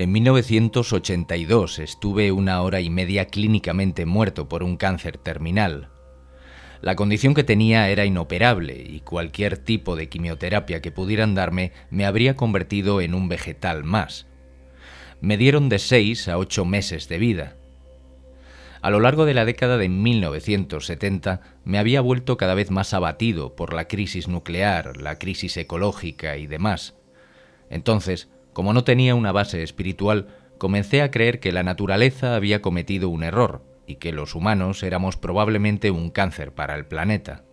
En 1982 estuve una hora y media clínicamente muerto por un cáncer terminal. La condición que tenía era inoperable y cualquier tipo de quimioterapia que pudieran darme me habría convertido en un vegetal más. Me dieron de 6 a 8 meses de vida. A lo largo de la década de 1970 me había vuelto cada vez más abatido por la crisis nuclear, la crisis ecológica y demás. Entonces, como no tenía una base espiritual, comencé a creer que la naturaleza había cometido un error y que los humanos éramos probablemente un cáncer para el planeta.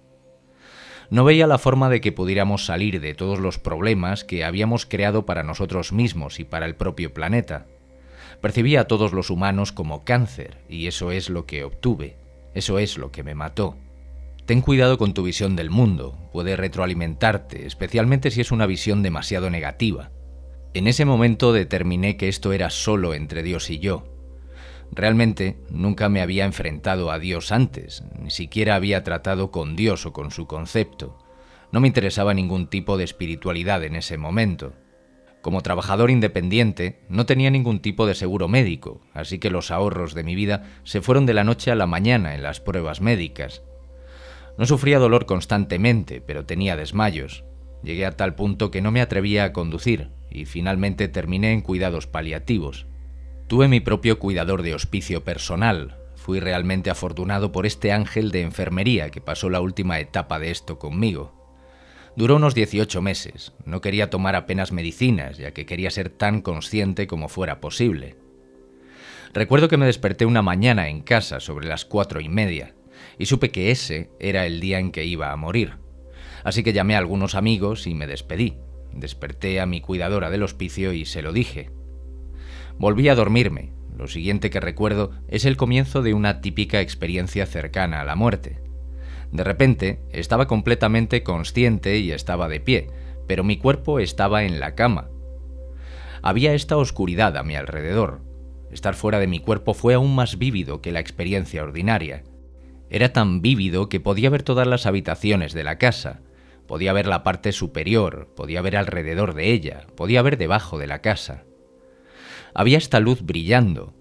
No veía la forma de que pudiéramos salir de todos los problemas que habíamos creado para nosotros mismos y para el propio planeta. Percibía a todos los humanos como cáncer, y eso es lo que obtuve, eso es lo que me mató. Ten cuidado con tu visión del mundo, puede retroalimentarte, especialmente si es una visión demasiado negativa. En ese momento determiné que esto era solo entre Dios y yo. Realmente nunca me había enfrentado a Dios antes, ni siquiera había tratado con Dios o con su concepto. No me interesaba ningún tipo de espiritualidad en ese momento. Como trabajador independiente, no tenía ningún tipo de seguro médico, así que los ahorros de mi vida se fueron de la noche a la mañana en las pruebas médicas. No sufría dolor constantemente, pero tenía desmayos. Llegué a tal punto que no me atrevía a conducir y finalmente terminé en cuidados paliativos. Tuve mi propio cuidador de hospicio personal. Fui realmente afortunado por este ángel de enfermería que pasó la última etapa de esto conmigo. Duró unos 18 meses. No quería tomar apenas medicinas, ya que quería ser tan consciente como fuera posible. Recuerdo que me desperté una mañana en casa sobre las cuatro y media, y supe que ese era el día en que iba a morir. Así que llamé a algunos amigos y me despedí. Desperté a mi cuidadora del hospicio y se lo dije. Volví a dormirme. Lo siguiente que recuerdo es el comienzo de una típica experiencia cercana a la muerte. De repente, estaba completamente consciente y estaba de pie, pero mi cuerpo estaba en la cama. Había esta oscuridad a mi alrededor. Estar fuera de mi cuerpo fue aún más vívido que la experiencia ordinaria. Era tan vívido que podía ver todas las habitaciones de la casa, podía ver la parte superior, podía ver alrededor de ella, podía ver debajo de la casa. Había esta luz brillando,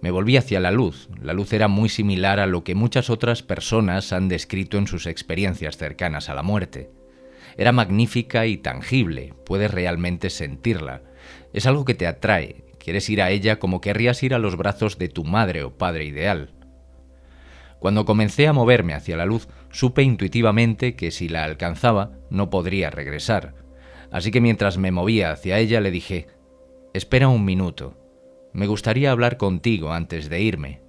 me volví hacia la luz. La luz era muy similar a lo que muchas otras personas han descrito en sus experiencias cercanas a la muerte. Era magnífica y tangible, puedes realmente sentirla. Es algo que te atrae, quieres ir a ella como querrías ir a los brazos de tu madre o padre ideal. Cuando comencé a moverme hacia la luz, supe intuitivamente que si la alcanzaba no podría regresar. Así que mientras me movía hacia ella le dije, Espera un minuto. Me gustaría hablar contigo antes de irme.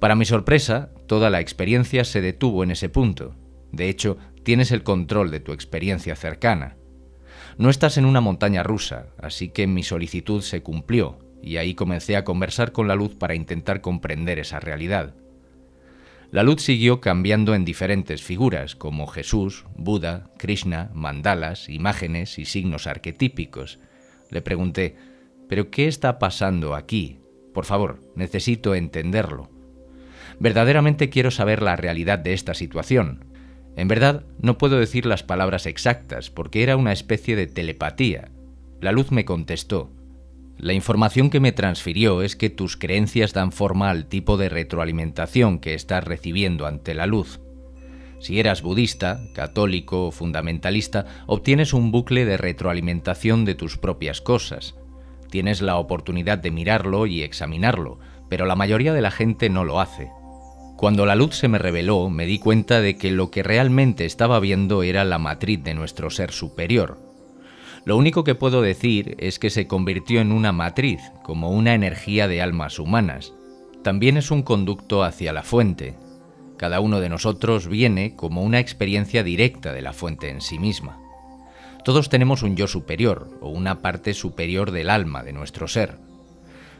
Para mi sorpresa, toda la experiencia se detuvo en ese punto. De hecho, tienes el control de tu experiencia cercana. No estás en una montaña rusa, así que mi solicitud se cumplió, y ahí comencé a conversar con la luz para intentar comprender esa realidad. La luz siguió cambiando en diferentes figuras, como Jesús, Buda, Krishna, mandalas, imágenes y signos arquetípicos. Le pregunté, pero ¿qué está pasando aquí? Por favor, necesito entenderlo. Verdaderamente quiero saber la realidad de esta situación. En verdad, no puedo decir las palabras exactas porque era una especie de telepatía. La luz me contestó. La información que me transfirió es que tus creencias dan forma al tipo de retroalimentación que estás recibiendo ante la luz. Si eras budista, católico o fundamentalista, obtienes un bucle de retroalimentación de tus propias cosas. Tienes la oportunidad de mirarlo y examinarlo, pero la mayoría de la gente no lo hace. Cuando la luz se me reveló, me di cuenta de que lo que realmente estaba viendo era la matriz de nuestro ser superior. Lo único que puedo decir es que se convirtió en una matriz, como una energía de almas humanas. También es un conducto hacia la fuente. Cada uno de nosotros viene como una experiencia directa de la fuente en sí misma. Todos tenemos un yo superior o una parte superior del alma de nuestro ser.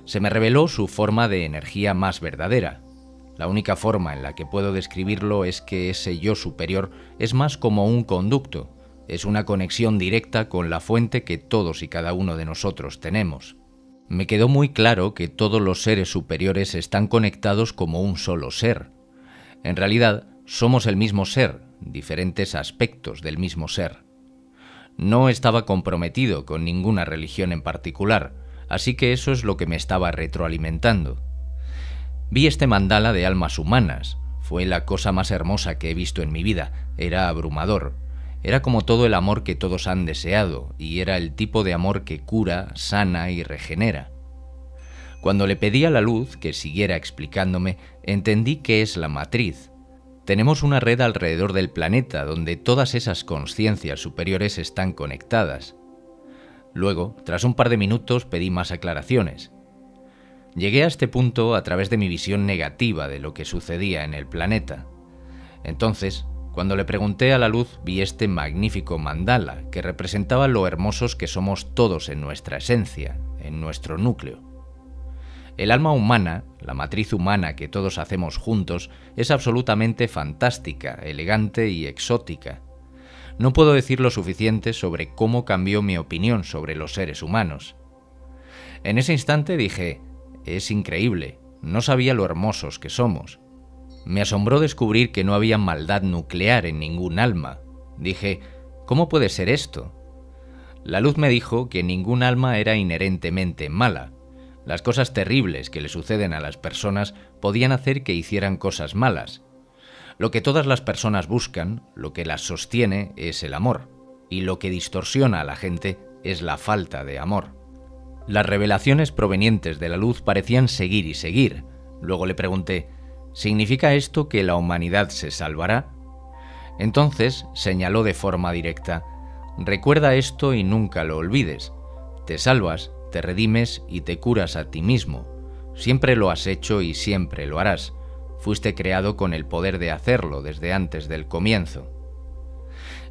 Se me reveló su forma de energía más verdadera. La única forma en la que puedo describirlo es que ese yo superior es más como un conducto, es una conexión directa con la fuente que todos y cada uno de nosotros tenemos. Me quedó muy claro que todos los seres superiores están conectados como un solo ser. En realidad, somos el mismo ser, diferentes aspectos del mismo ser. No estaba comprometido con ninguna religión en particular, Así que eso es lo que me estaba retroalimentando. Vi este mandala de almas humanas. Fue la cosa más hermosa que he visto en mi vida. Era abrumador. Era como todo el amor que todos han deseado, y era el tipo de amor que cura, sana y regenera. Cuando le pedí a la luz que siguiera explicándome, entendí que es la matriz. Tenemos una red alrededor del planeta donde todas esas conciencias superiores están conectadas. Luego, tras un par de minutos, pedí más aclaraciones. Llegué a este punto a través de mi visión negativa de lo que sucedía en el planeta. Entonces, cuando le pregunté a la luz, vi este magnífico mandala que representaba lo hermosos que somos todos en nuestra esencia, en nuestro núcleo. El alma humana, la matriz humana que todos hacemos juntos, es absolutamente fantástica, elegante y exótica. No puedo decir lo suficiente sobre cómo cambió mi opinión sobre los seres humanos. En ese instante dije, es increíble, no sabía lo hermosos que somos. Me asombró descubrir que no había maldad nuclear en ningún alma. Dije, ¿cómo puede ser esto? La luz me dijo que ningún alma era inherentemente mala. Las cosas terribles que le suceden a las personas podían hacer que hicieran cosas malas. Lo que todas las personas buscan, lo que las sostiene, es el amor, y lo que distorsiona a la gente es la falta de amor. Las revelaciones provenientes de la luz parecían seguir y seguir. Luego le pregunté, ¿significa esto que la humanidad se salvará? Entonces señaló de forma directa, recuerda esto y nunca lo olvides. Te salvas, te redimes y te curas a ti mismo. Siempre lo has hecho y siempre lo harás. Fuiste creado con el poder de hacerlo desde antes del comienzo.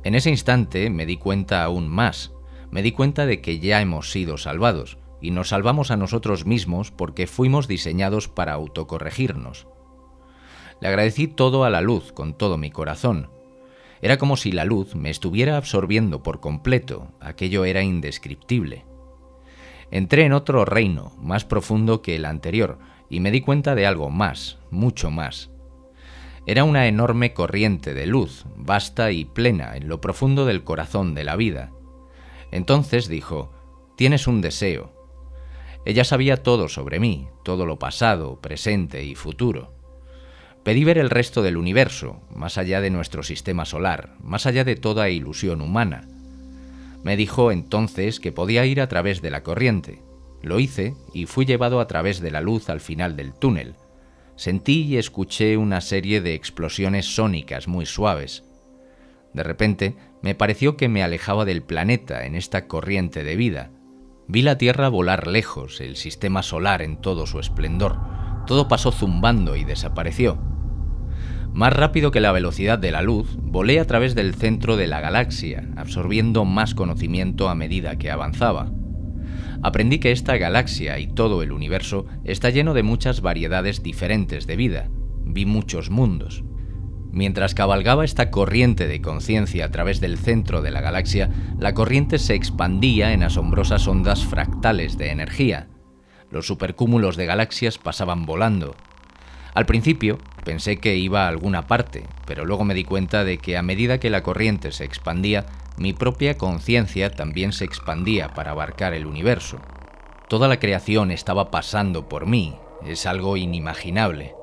En ese instante me di cuenta aún más. Me di cuenta de que ya hemos sido salvados, y nos salvamos a nosotros mismos porque fuimos diseñados para autocorregirnos. Le agradecí todo a la luz con todo mi corazón. Era como si la luz me estuviera absorbiendo por completo, aquello era indescriptible. Entré en otro reino, más profundo que el anterior, y me di cuenta de algo más, mucho más. Era una enorme corriente de luz, vasta y plena en lo profundo del corazón de la vida. Entonces dijo, Tienes un deseo, ella sabía todo sobre mí, todo lo pasado, presente y futuro. Pedí ver el resto del universo, más allá de nuestro sistema solar, más allá de toda ilusión humana. Me dijo entonces que podía ir a través de la corriente. Lo hice y fui llevado a través de la luz al final del túnel. Sentí y escuché una serie de explosiones sónicas muy suaves. De repente me pareció que me alejaba del planeta en esta corriente de vida, Vi la Tierra volar lejos, el sistema solar en todo su esplendor. Todo pasó zumbando y desapareció. Más rápido que la velocidad de la luz, volé a través del centro de la galaxia, absorbiendo más conocimiento a medida que avanzaba. Aprendí que esta galaxia y todo el universo está lleno de muchas variedades diferentes de vida. Vi muchos mundos. Mientras cabalgaba esta corriente de conciencia a través del centro de la galaxia, la corriente se expandía en asombrosas ondas fractales de energía. Los supercúmulos de galaxias pasaban volando. Al principio pensé que iba a alguna parte, pero luego me di cuenta de que a medida que la corriente se expandía, mi propia conciencia también se expandía para abarcar el universo. Toda la creación estaba pasando por mí, es algo inimaginable.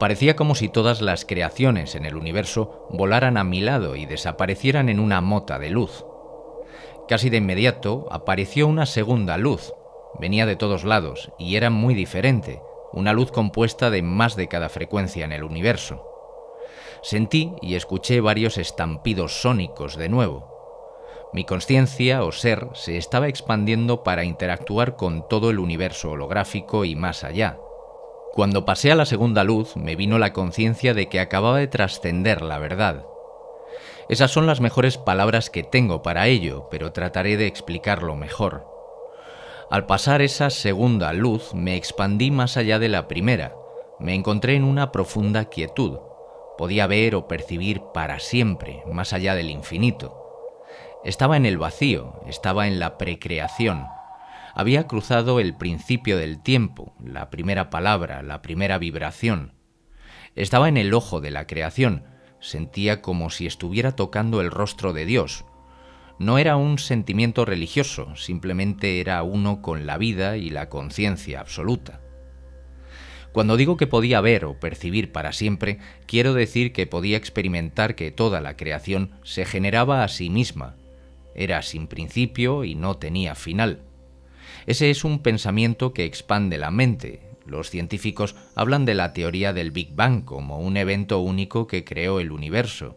Parecía como si todas las creaciones en el universo volaran a mi lado y desaparecieran en una mota de luz. Casi de inmediato apareció una segunda luz. Venía de todos lados y era muy diferente, una luz compuesta de más de cada frecuencia en el universo. Sentí y escuché varios estampidos sónicos de nuevo. Mi conciencia o ser se estaba expandiendo para interactuar con todo el universo holográfico y más allá. Cuando pasé a la segunda luz me vino la conciencia de que acababa de trascender la verdad. Esas son las mejores palabras que tengo para ello, pero trataré de explicarlo mejor. Al pasar esa segunda luz me expandí más allá de la primera. Me encontré en una profunda quietud. Podía ver o percibir para siempre, más allá del infinito. Estaba en el vacío, estaba en la precreación, había cruzado el principio del tiempo, la primera palabra, la primera vibración. Estaba en el ojo de la creación, sentía como si estuviera tocando el rostro de Dios. No era un sentimiento religioso, simplemente era uno con la vida y la conciencia absoluta. Cuando digo que podía ver o percibir para siempre, quiero decir que podía experimentar que toda la creación se generaba a sí misma. Era sin principio y no tenía final. Ese es un pensamiento que expande la mente. Los científicos hablan de la teoría del Big Bang como un evento único que creó el universo.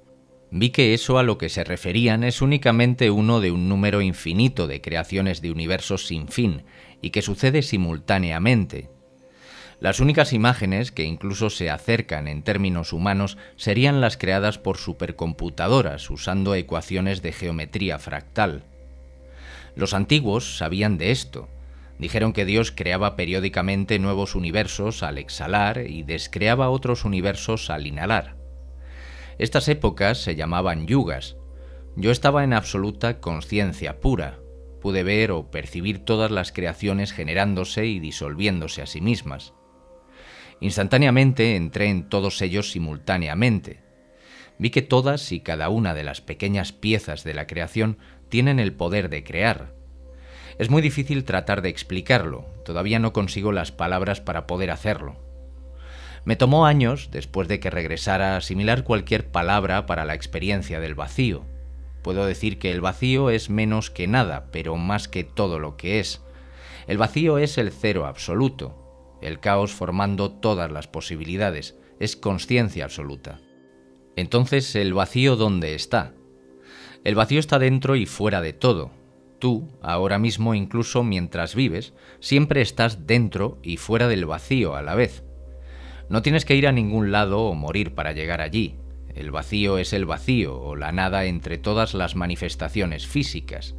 Vi que eso a lo que se referían es únicamente uno de un número infinito de creaciones de universos sin fin, y que sucede simultáneamente, las únicas imágenes que incluso se acercan en términos humanos serían las creadas por supercomputadoras usando ecuaciones de geometría fractal. Los antiguos sabían de esto. Dijeron que Dios creaba periódicamente nuevos universos al exhalar y descreaba otros universos al inhalar. Estas épocas se llamaban yugas. Yo estaba en absoluta conciencia pura. Pude ver o percibir todas las creaciones generándose y disolviéndose a sí mismas. Instantáneamente entré en todos ellos simultáneamente. Vi que todas y cada una de las pequeñas piezas de la creación tienen el poder de crear. Es muy difícil tratar de explicarlo, todavía no consigo las palabras para poder hacerlo. Me tomó años, después de que regresara, a asimilar cualquier palabra para la experiencia del vacío. Puedo decir que el vacío es menos que nada, pero más que todo lo que es. El vacío es el cero absoluto, el caos formando todas las posibilidades, es conciencia absoluta. Entonces, ¿el vacío dónde está? El vacío está dentro y fuera de todo. Tú, ahora mismo incluso mientras vives, siempre estás dentro y fuera del vacío a la vez. No tienes que ir a ningún lado o morir para llegar allí. El vacío es el vacío o la nada entre todas las manifestaciones físicas.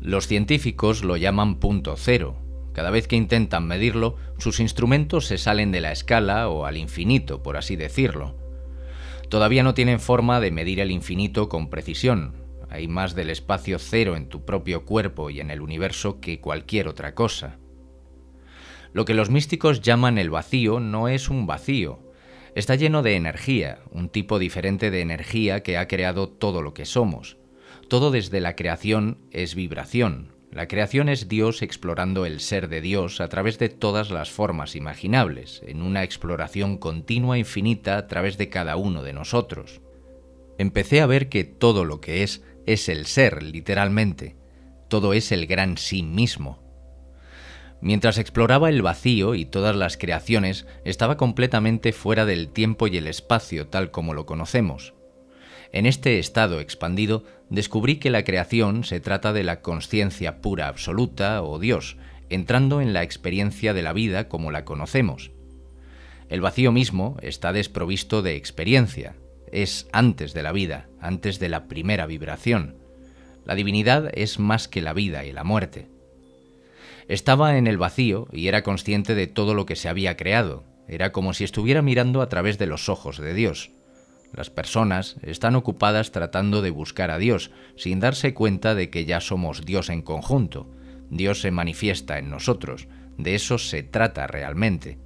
Los científicos lo llaman punto cero, cada vez que intentan medirlo, sus instrumentos se salen de la escala o al infinito, por así decirlo. Todavía no tienen forma de medir el infinito con precisión. Hay más del espacio cero en tu propio cuerpo y en el universo que cualquier otra cosa. Lo que los místicos llaman el vacío no es un vacío. Está lleno de energía, un tipo diferente de energía que ha creado todo lo que somos. Todo desde la creación es vibración, la creación es Dios explorando el ser de Dios a través de todas las formas imaginables, en una exploración continua e infinita a través de cada uno de nosotros. Empecé a ver que todo lo que es es el ser, literalmente. Todo es el gran sí mismo. Mientras exploraba el vacío y todas las creaciones, estaba completamente fuera del tiempo y el espacio tal como lo conocemos. En este estado expandido descubrí que la creación se trata de la conciencia pura absoluta o Dios, entrando en la experiencia de la vida como la conocemos. El vacío mismo está desprovisto de experiencia, es antes de la vida, antes de la primera vibración. La divinidad es más que la vida y la muerte. Estaba en el vacío y era consciente de todo lo que se había creado, era como si estuviera mirando a través de los ojos de Dios. Las personas están ocupadas tratando de buscar a Dios, sin darse cuenta de que ya somos Dios en conjunto. Dios se manifiesta en nosotros, de eso se trata realmente.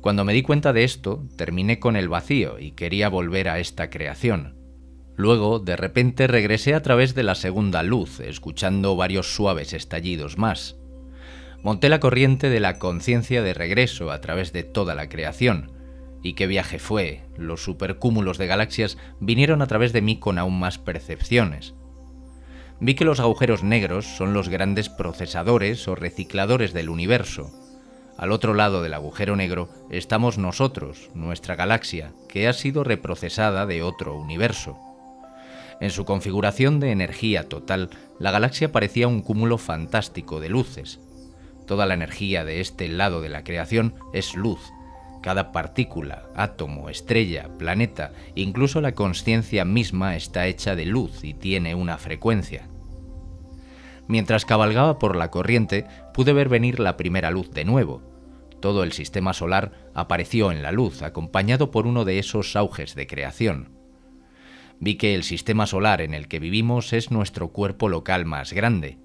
Cuando me di cuenta de esto, terminé con el vacío y quería volver a esta creación. Luego, de repente, regresé a través de la segunda luz, escuchando varios suaves estallidos más. Monté la corriente de la conciencia de regreso a través de toda la creación, y qué viaje fue. Los supercúmulos de galaxias vinieron a través de mí con aún más percepciones. Vi que los agujeros negros son los grandes procesadores o recicladores del universo. Al otro lado del agujero negro estamos nosotros, nuestra galaxia, que ha sido reprocesada de otro universo. En su configuración de energía total, la galaxia parecía un cúmulo fantástico de luces. Toda la energía de este lado de la creación es luz, cada partícula, átomo, estrella, planeta, incluso la conciencia misma está hecha de luz y tiene una frecuencia. Mientras cabalgaba por la corriente, pude ver venir la primera luz de nuevo. Todo el sistema solar apareció en la luz, acompañado por uno de esos auges de creación. Vi que el sistema solar en el que vivimos es nuestro cuerpo local más grande.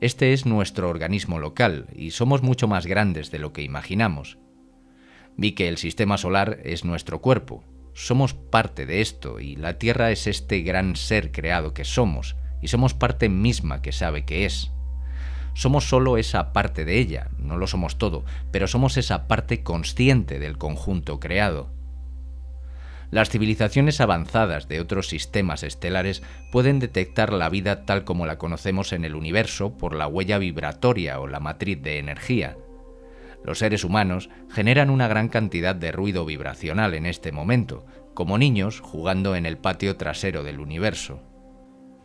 Este es nuestro organismo local, y somos mucho más grandes de lo que imaginamos. Vi que el sistema solar es nuestro cuerpo. Somos parte de esto y la Tierra es este gran ser creado que somos, y somos parte misma que sabe que es. Somos solo esa parte de ella, no lo somos todo, pero somos esa parte consciente del conjunto creado. Las civilizaciones avanzadas de otros sistemas estelares pueden detectar la vida tal como la conocemos en el universo por la huella vibratoria o la matriz de energía. Los seres humanos generan una gran cantidad de ruido vibracional en este momento, como niños jugando en el patio trasero del universo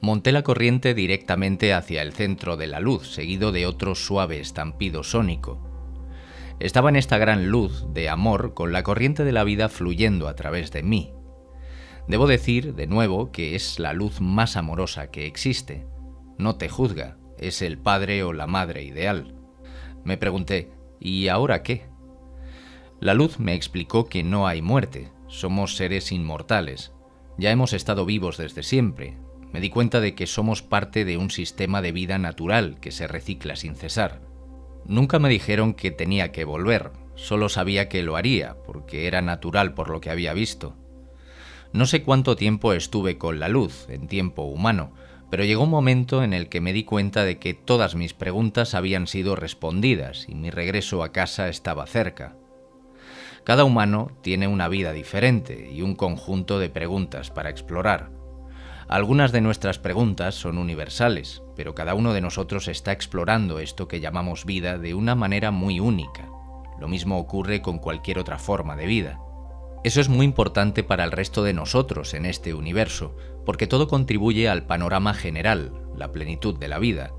monté la corriente directamente hacia el centro de la luz, seguido de otro suave estampido sónico. Estaba en esta gran luz de amor con la corriente de la vida fluyendo a través de mí. Debo decir, de nuevo, que es la luz más amorosa que existe. No te juzga, es el padre o la madre ideal. Me pregunté, ¿y ahora qué? La luz me explicó que no hay muerte, somos seres inmortales. Ya hemos estado vivos desde siempre, me di cuenta de que somos parte de un sistema de vida natural que se recicla sin cesar. Nunca me dijeron que tenía que volver, solo sabía que lo haría, porque era natural por lo que había visto. No sé cuánto tiempo estuve con la luz, en tiempo humano, pero llegó un momento en el que me di cuenta de que todas mis preguntas habían sido respondidas y mi regreso a casa estaba cerca. Cada humano tiene una vida diferente y un conjunto de preguntas para explorar. Algunas de nuestras preguntas son universales, pero cada uno de nosotros está explorando esto que llamamos vida de una manera muy única. Lo mismo ocurre con cualquier otra forma de vida. Eso es muy importante para el resto de nosotros en este universo, porque todo contribuye al panorama general, la plenitud de la vida.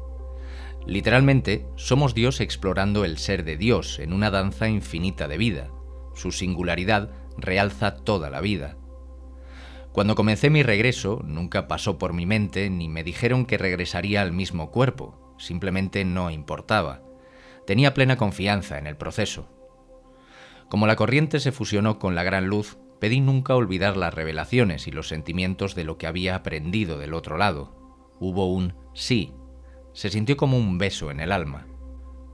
Literalmente, somos Dios explorando el ser de Dios en una danza infinita de vida. Su singularidad realza toda la vida. Cuando comencé mi regreso, nunca pasó por mi mente ni me dijeron que regresaría al mismo cuerpo, simplemente no importaba. Tenía plena confianza en el proceso. Como la corriente se fusionó con la gran luz, pedí nunca olvidar las revelaciones y los sentimientos de lo que había aprendido del otro lado. Hubo un sí. Se sintió como un beso en el alma.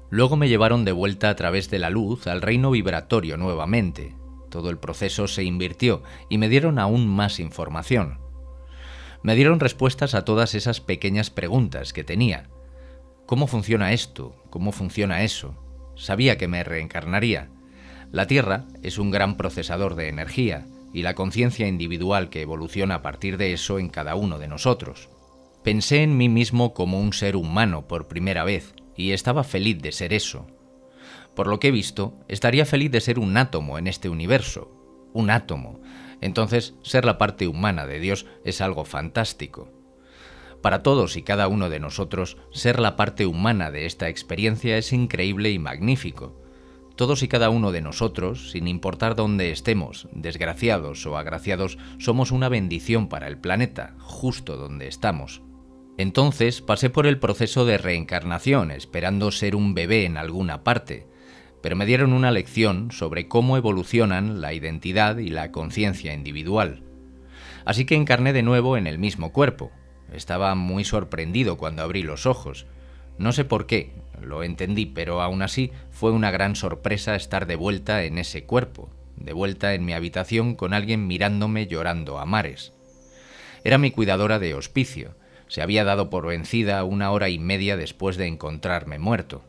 Luego me llevaron de vuelta a través de la luz al reino vibratorio nuevamente, todo el proceso se invirtió y me dieron aún más información. Me dieron respuestas a todas esas pequeñas preguntas que tenía. ¿Cómo funciona esto? ¿Cómo funciona eso? Sabía que me reencarnaría. La Tierra es un gran procesador de energía y la conciencia individual que evoluciona a partir de eso en cada uno de nosotros. Pensé en mí mismo como un ser humano por primera vez y estaba feliz de ser eso, por lo que he visto, estaría feliz de ser un átomo en este universo. Un átomo. Entonces, ser la parte humana de Dios es algo fantástico. Para todos y cada uno de nosotros, ser la parte humana de esta experiencia es increíble y magnífico. Todos y cada uno de nosotros, sin importar dónde estemos, desgraciados o agraciados, somos una bendición para el planeta, justo donde estamos. Entonces pasé por el proceso de reencarnación, esperando ser un bebé en alguna parte, pero me dieron una lección sobre cómo evolucionan la identidad y la conciencia individual. Así que encarné de nuevo en el mismo cuerpo. Estaba muy sorprendido cuando abrí los ojos. No sé por qué, lo entendí, pero aún así fue una gran sorpresa estar de vuelta en ese cuerpo, de vuelta en mi habitación con alguien mirándome llorando a mares. Era mi cuidadora de hospicio. Se había dado por vencida una hora y media después de encontrarme muerto.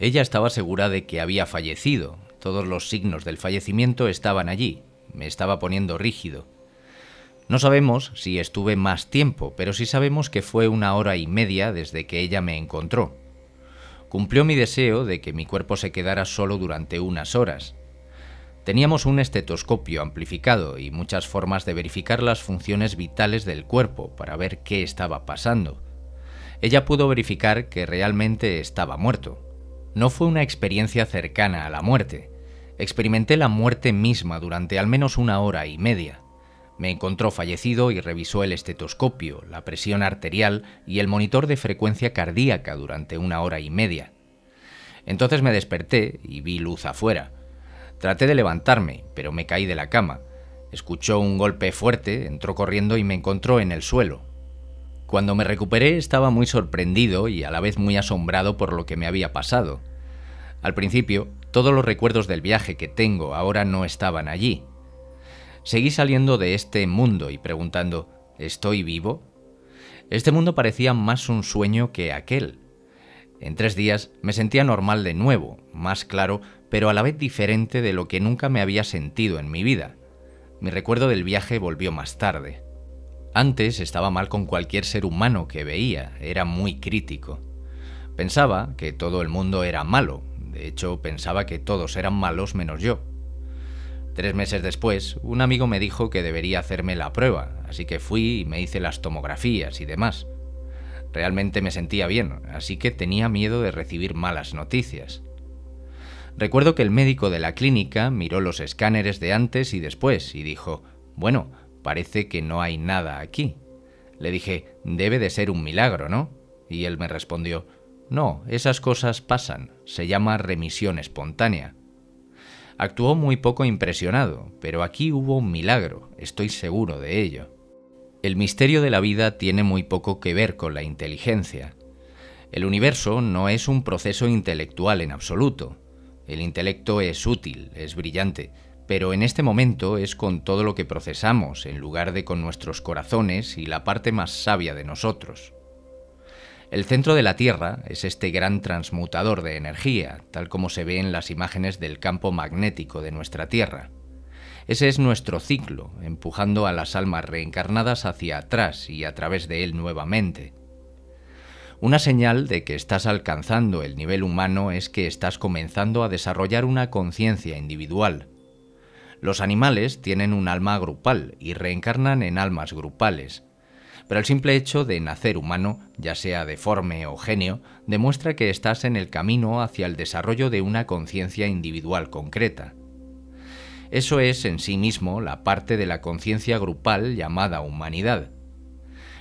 Ella estaba segura de que había fallecido. Todos los signos del fallecimiento estaban allí. Me estaba poniendo rígido. No sabemos si estuve más tiempo, pero sí sabemos que fue una hora y media desde que ella me encontró. Cumplió mi deseo de que mi cuerpo se quedara solo durante unas horas. Teníamos un estetoscopio amplificado y muchas formas de verificar las funciones vitales del cuerpo para ver qué estaba pasando. Ella pudo verificar que realmente estaba muerto. No fue una experiencia cercana a la muerte. Experimenté la muerte misma durante al menos una hora y media. Me encontró fallecido y revisó el estetoscopio, la presión arterial y el monitor de frecuencia cardíaca durante una hora y media. Entonces me desperté y vi luz afuera. Traté de levantarme, pero me caí de la cama. Escuchó un golpe fuerte, entró corriendo y me encontró en el suelo. Cuando me recuperé estaba muy sorprendido y a la vez muy asombrado por lo que me había pasado. Al principio, todos los recuerdos del viaje que tengo ahora no estaban allí. Seguí saliendo de este mundo y preguntando, ¿estoy vivo? Este mundo parecía más un sueño que aquel. En tres días me sentía normal de nuevo, más claro, pero a la vez diferente de lo que nunca me había sentido en mi vida. Mi recuerdo del viaje volvió más tarde. Antes estaba mal con cualquier ser humano que veía, era muy crítico. Pensaba que todo el mundo era malo, de hecho pensaba que todos eran malos menos yo. Tres meses después, un amigo me dijo que debería hacerme la prueba, así que fui y me hice las tomografías y demás. Realmente me sentía bien, así que tenía miedo de recibir malas noticias. Recuerdo que el médico de la clínica miró los escáneres de antes y después y dijo, bueno, Parece que no hay nada aquí. Le dije, debe de ser un milagro, ¿no? Y él me respondió, no, esas cosas pasan, se llama remisión espontánea. Actuó muy poco impresionado, pero aquí hubo un milagro, estoy seguro de ello. El misterio de la vida tiene muy poco que ver con la inteligencia. El universo no es un proceso intelectual en absoluto. El intelecto es útil, es brillante, pero en este momento es con todo lo que procesamos en lugar de con nuestros corazones y la parte más sabia de nosotros. El centro de la Tierra es este gran transmutador de energía, tal como se ve en las imágenes del campo magnético de nuestra Tierra. Ese es nuestro ciclo, empujando a las almas reencarnadas hacia atrás y a través de él nuevamente. Una señal de que estás alcanzando el nivel humano es que estás comenzando a desarrollar una conciencia individual, los animales tienen un alma grupal y reencarnan en almas grupales. Pero el simple hecho de nacer humano, ya sea deforme o genio, demuestra que estás en el camino hacia el desarrollo de una conciencia individual concreta. Eso es en sí mismo la parte de la conciencia grupal llamada humanidad.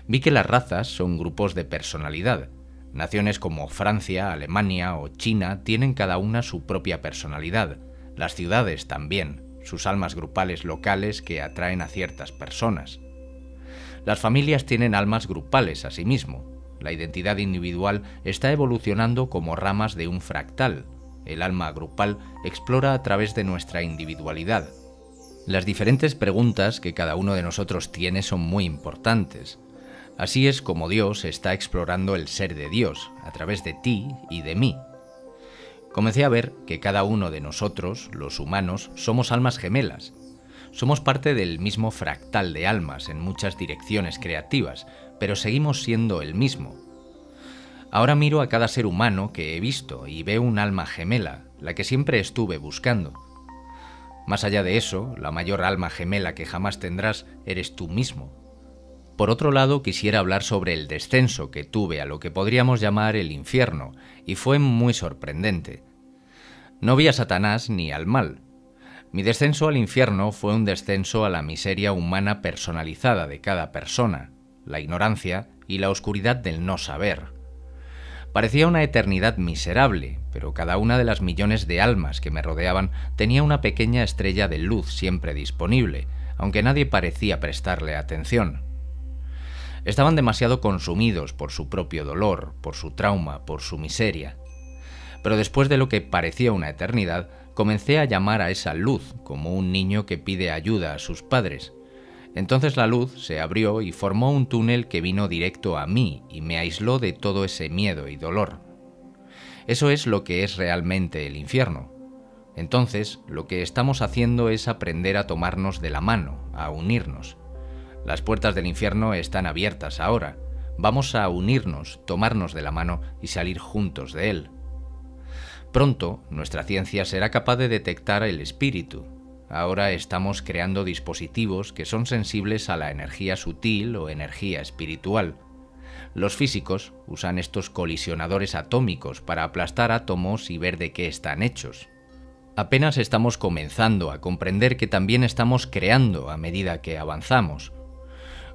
Vi que las razas son grupos de personalidad. Naciones como Francia, Alemania o China tienen cada una su propia personalidad, las ciudades también sus almas grupales locales que atraen a ciertas personas. Las familias tienen almas grupales asimismo. La identidad individual está evolucionando como ramas de un fractal. El alma grupal explora a través de nuestra individualidad. Las diferentes preguntas que cada uno de nosotros tiene son muy importantes. Así es como Dios está explorando el ser de Dios, a través de ti y de mí, comencé a ver que cada uno de nosotros, los humanos, somos almas gemelas. Somos parte del mismo fractal de almas en muchas direcciones creativas, pero seguimos siendo el mismo. Ahora miro a cada ser humano que he visto y veo un alma gemela, la que siempre estuve buscando. Más allá de eso, la mayor alma gemela que jamás tendrás eres tú mismo. Por otro lado, quisiera hablar sobre el descenso que tuve a lo que podríamos llamar el infierno, y fue muy sorprendente. No vi a Satanás ni al mal. Mi descenso al infierno fue un descenso a la miseria humana personalizada de cada persona, la ignorancia y la oscuridad del no saber. Parecía una eternidad miserable, pero cada una de las millones de almas que me rodeaban tenía una pequeña estrella de luz siempre disponible, aunque nadie parecía prestarle atención. Estaban demasiado consumidos por su propio dolor, por su trauma, por su miseria. Pero después de lo que parecía una eternidad, comencé a llamar a esa luz como un niño que pide ayuda a sus padres. Entonces la luz se abrió y formó un túnel que vino directo a mí y me aisló de todo ese miedo y dolor. Eso es lo que es realmente el infierno. Entonces, lo que estamos haciendo es aprender a tomarnos de la mano, a unirnos. Las puertas del infierno están abiertas ahora. Vamos a unirnos, tomarnos de la mano y salir juntos de él. Pronto nuestra ciencia será capaz de detectar el espíritu. Ahora estamos creando dispositivos que son sensibles a la energía sutil o energía espiritual. Los físicos usan estos colisionadores atómicos para aplastar átomos y ver de qué están hechos. Apenas estamos comenzando a comprender que también estamos creando a medida que avanzamos.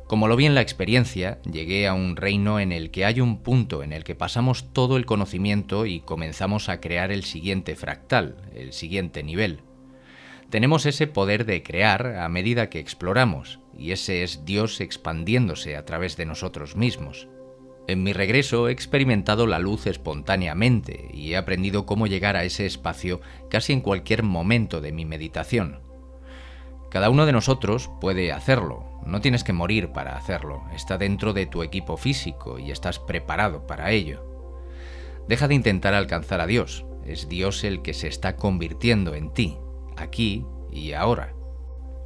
Como lo vi en la experiencia, llegué a un reino en el que hay un punto en el que pasamos todo el conocimiento y comenzamos a crear el siguiente fractal, el siguiente nivel. Tenemos ese poder de crear a medida que exploramos, y ese es Dios expandiéndose a través de nosotros mismos. En mi regreso he experimentado la luz espontáneamente y he aprendido cómo llegar a ese espacio casi en cualquier momento de mi meditación. Cada uno de nosotros puede hacerlo, no tienes que morir para hacerlo, está dentro de tu equipo físico y estás preparado para ello. Deja de intentar alcanzar a Dios, es Dios el que se está convirtiendo en ti, aquí y ahora.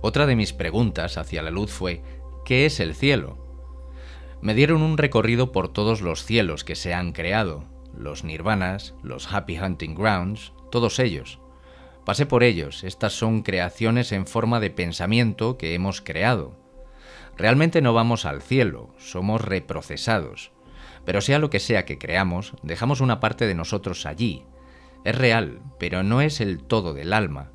Otra de mis preguntas hacia la luz fue, ¿qué es el cielo? Me dieron un recorrido por todos los cielos que se han creado, los nirvanas, los happy hunting grounds, todos ellos. Pasé por ellos, estas son creaciones en forma de pensamiento que hemos creado. Realmente no vamos al cielo, somos reprocesados. Pero sea lo que sea que creamos, dejamos una parte de nosotros allí. Es real, pero no es el todo del alma.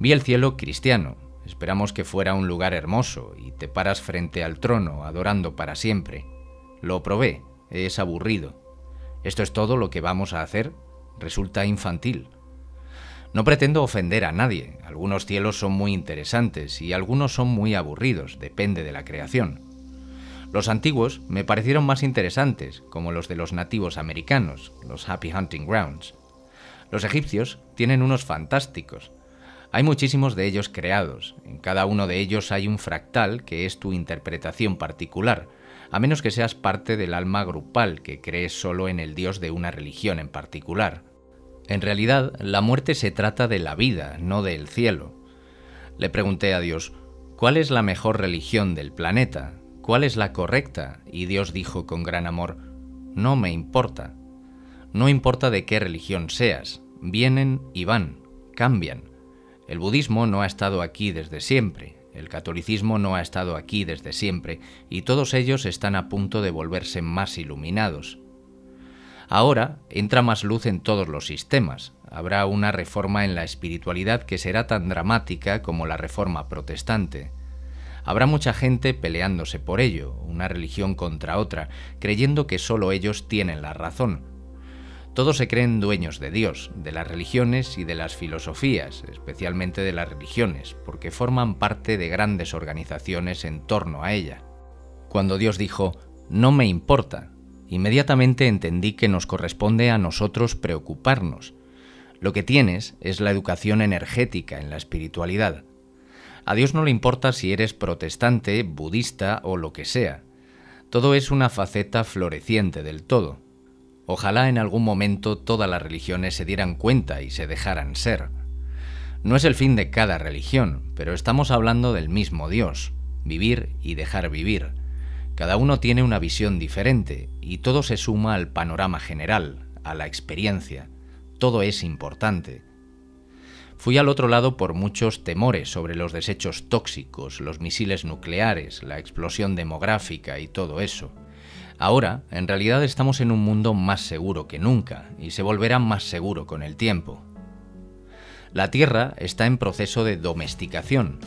Vi el cielo cristiano, esperamos que fuera un lugar hermoso y te paras frente al trono adorando para siempre. Lo probé, es aburrido. ¿Esto es todo lo que vamos a hacer? Resulta infantil. No pretendo ofender a nadie, algunos cielos son muy interesantes y algunos son muy aburridos, depende de la creación. Los antiguos me parecieron más interesantes, como los de los nativos americanos, los Happy Hunting Grounds. Los egipcios tienen unos fantásticos. Hay muchísimos de ellos creados, en cada uno de ellos hay un fractal que es tu interpretación particular, a menos que seas parte del alma grupal que crees solo en el dios de una religión en particular. En realidad, la muerte se trata de la vida, no del cielo. Le pregunté a Dios, ¿cuál es la mejor religión del planeta? ¿Cuál es la correcta? Y Dios dijo con gran amor, no me importa. No importa de qué religión seas, vienen y van, cambian. El budismo no ha estado aquí desde siempre, el catolicismo no ha estado aquí desde siempre, y todos ellos están a punto de volverse más iluminados. Ahora entra más luz en todos los sistemas. Habrá una reforma en la espiritualidad que será tan dramática como la reforma protestante. Habrá mucha gente peleándose por ello, una religión contra otra, creyendo que solo ellos tienen la razón. Todos se creen dueños de Dios, de las religiones y de las filosofías, especialmente de las religiones, porque forman parte de grandes organizaciones en torno a ella. Cuando Dios dijo, no me importa, inmediatamente entendí que nos corresponde a nosotros preocuparnos. Lo que tienes es la educación energética en la espiritualidad. A Dios no le importa si eres protestante, budista o lo que sea. Todo es una faceta floreciente del todo. Ojalá en algún momento todas las religiones se dieran cuenta y se dejaran ser. No es el fin de cada religión, pero estamos hablando del mismo Dios, vivir y dejar vivir. Cada uno tiene una visión diferente y todo se suma al panorama general, a la experiencia. Todo es importante. Fui al otro lado por muchos temores sobre los desechos tóxicos, los misiles nucleares, la explosión demográfica y todo eso. Ahora, en realidad estamos en un mundo más seguro que nunca y se volverá más seguro con el tiempo. La Tierra está en proceso de domesticación.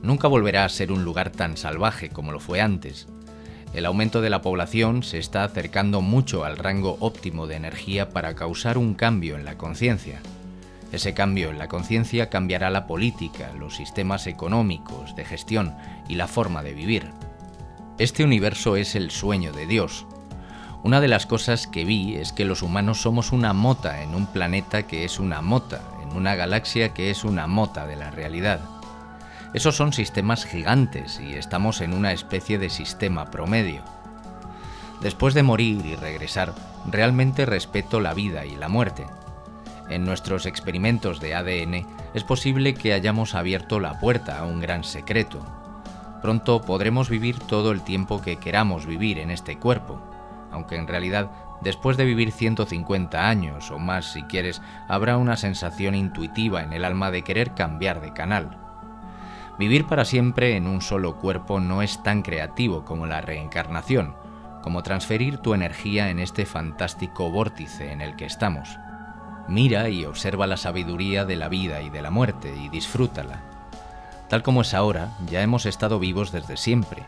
Nunca volverá a ser un lugar tan salvaje como lo fue antes, el aumento de la población se está acercando mucho al rango óptimo de energía para causar un cambio en la conciencia. Ese cambio en la conciencia cambiará la política, los sistemas económicos, de gestión y la forma de vivir. Este universo es el sueño de Dios. Una de las cosas que vi es que los humanos somos una mota en un planeta que es una mota, en una galaxia que es una mota de la realidad. Esos son sistemas gigantes y estamos en una especie de sistema promedio. Después de morir y regresar, realmente respeto la vida y la muerte. En nuestros experimentos de ADN es posible que hayamos abierto la puerta a un gran secreto. Pronto podremos vivir todo el tiempo que queramos vivir en este cuerpo, aunque en realidad después de vivir 150 años o más si quieres, habrá una sensación intuitiva en el alma de querer cambiar de canal. Vivir para siempre en un solo cuerpo no es tan creativo como la reencarnación, como transferir tu energía en este fantástico vórtice en el que estamos. Mira y observa la sabiduría de la vida y de la muerte y disfrútala. Tal como es ahora, ya hemos estado vivos desde siempre.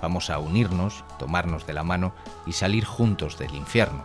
Vamos a unirnos, tomarnos de la mano y salir juntos del infierno.